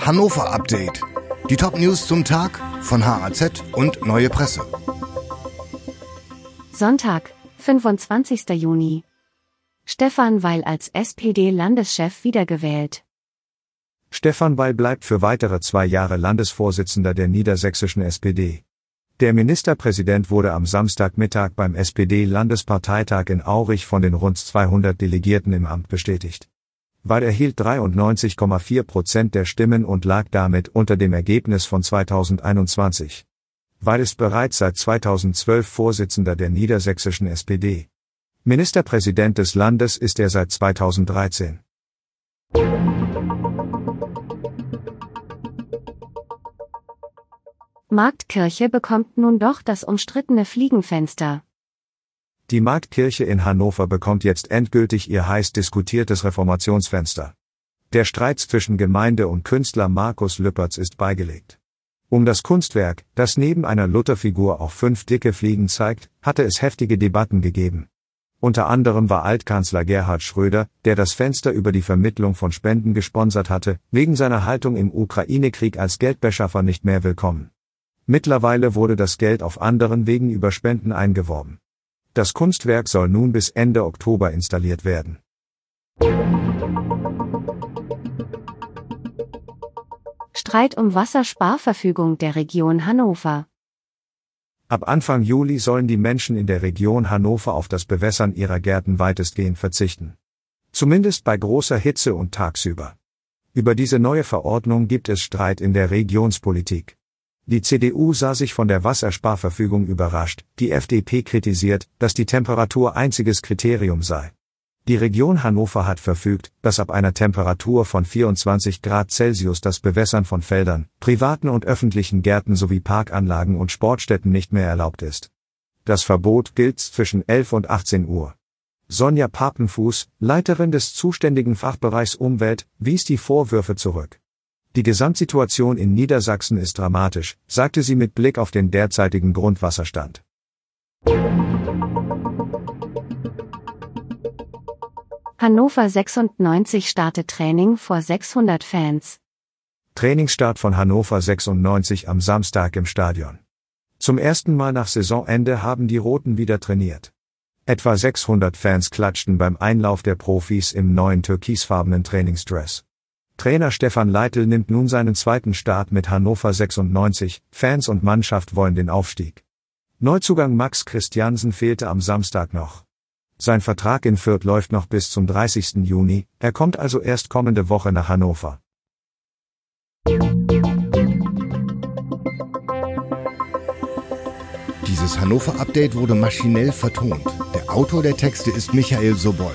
Hannover Update. Die Top-News zum Tag von HAZ und Neue Presse. Sonntag, 25. Juni. Stefan Weil als SPD-Landeschef wiedergewählt. Stefan Weil bleibt für weitere zwei Jahre Landesvorsitzender der niedersächsischen SPD. Der Ministerpräsident wurde am Samstagmittag beim SPD-Landesparteitag in Aurich von den rund 200 Delegierten im Amt bestätigt. Weil erhielt 93,4 Prozent der Stimmen und lag damit unter dem Ergebnis von 2021. Weil ist bereits seit 2012 Vorsitzender der niedersächsischen SPD. Ministerpräsident des Landes ist er seit 2013. Marktkirche bekommt nun doch das umstrittene Fliegenfenster. Die Marktkirche in Hannover bekommt jetzt endgültig ihr heiß diskutiertes Reformationsfenster. Der Streit zwischen Gemeinde und Künstler Markus Lüppertz ist beigelegt. Um das Kunstwerk, das neben einer Lutherfigur auch fünf dicke Fliegen zeigt, hatte es heftige Debatten gegeben. Unter anderem war Altkanzler Gerhard Schröder, der das Fenster über die Vermittlung von Spenden gesponsert hatte, wegen seiner Haltung im Ukraine-Krieg als Geldbeschaffer nicht mehr willkommen. Mittlerweile wurde das Geld auf anderen Wegen über Spenden eingeworben. Das Kunstwerk soll nun bis Ende Oktober installiert werden. Streit um Wassersparverfügung der Region Hannover. Ab Anfang Juli sollen die Menschen in der Region Hannover auf das Bewässern ihrer Gärten weitestgehend verzichten. Zumindest bei großer Hitze und tagsüber. Über diese neue Verordnung gibt es Streit in der Regionspolitik. Die CDU sah sich von der Wassersparverfügung überrascht, die FDP kritisiert, dass die Temperatur einziges Kriterium sei. Die Region Hannover hat verfügt, dass ab einer Temperatur von 24 Grad Celsius das Bewässern von Feldern, privaten und öffentlichen Gärten sowie Parkanlagen und Sportstätten nicht mehr erlaubt ist. Das Verbot gilt zwischen 11 und 18 Uhr. Sonja Papenfuß, Leiterin des zuständigen Fachbereichs Umwelt, wies die Vorwürfe zurück. Die Gesamtsituation in Niedersachsen ist dramatisch, sagte sie mit Blick auf den derzeitigen Grundwasserstand. Hannover 96 startet Training vor 600 Fans. Trainingsstart von Hannover 96 am Samstag im Stadion. Zum ersten Mal nach Saisonende haben die Roten wieder trainiert. Etwa 600 Fans klatschten beim Einlauf der Profis im neuen türkisfarbenen Trainingsdress. Trainer Stefan Leitl nimmt nun seinen zweiten Start mit Hannover 96, Fans und Mannschaft wollen den Aufstieg. Neuzugang Max Christiansen fehlte am Samstag noch. Sein Vertrag in Fürth läuft noch bis zum 30. Juni, er kommt also erst kommende Woche nach Hannover. Dieses Hannover-Update wurde maschinell vertont. Der Autor der Texte ist Michael Sobol.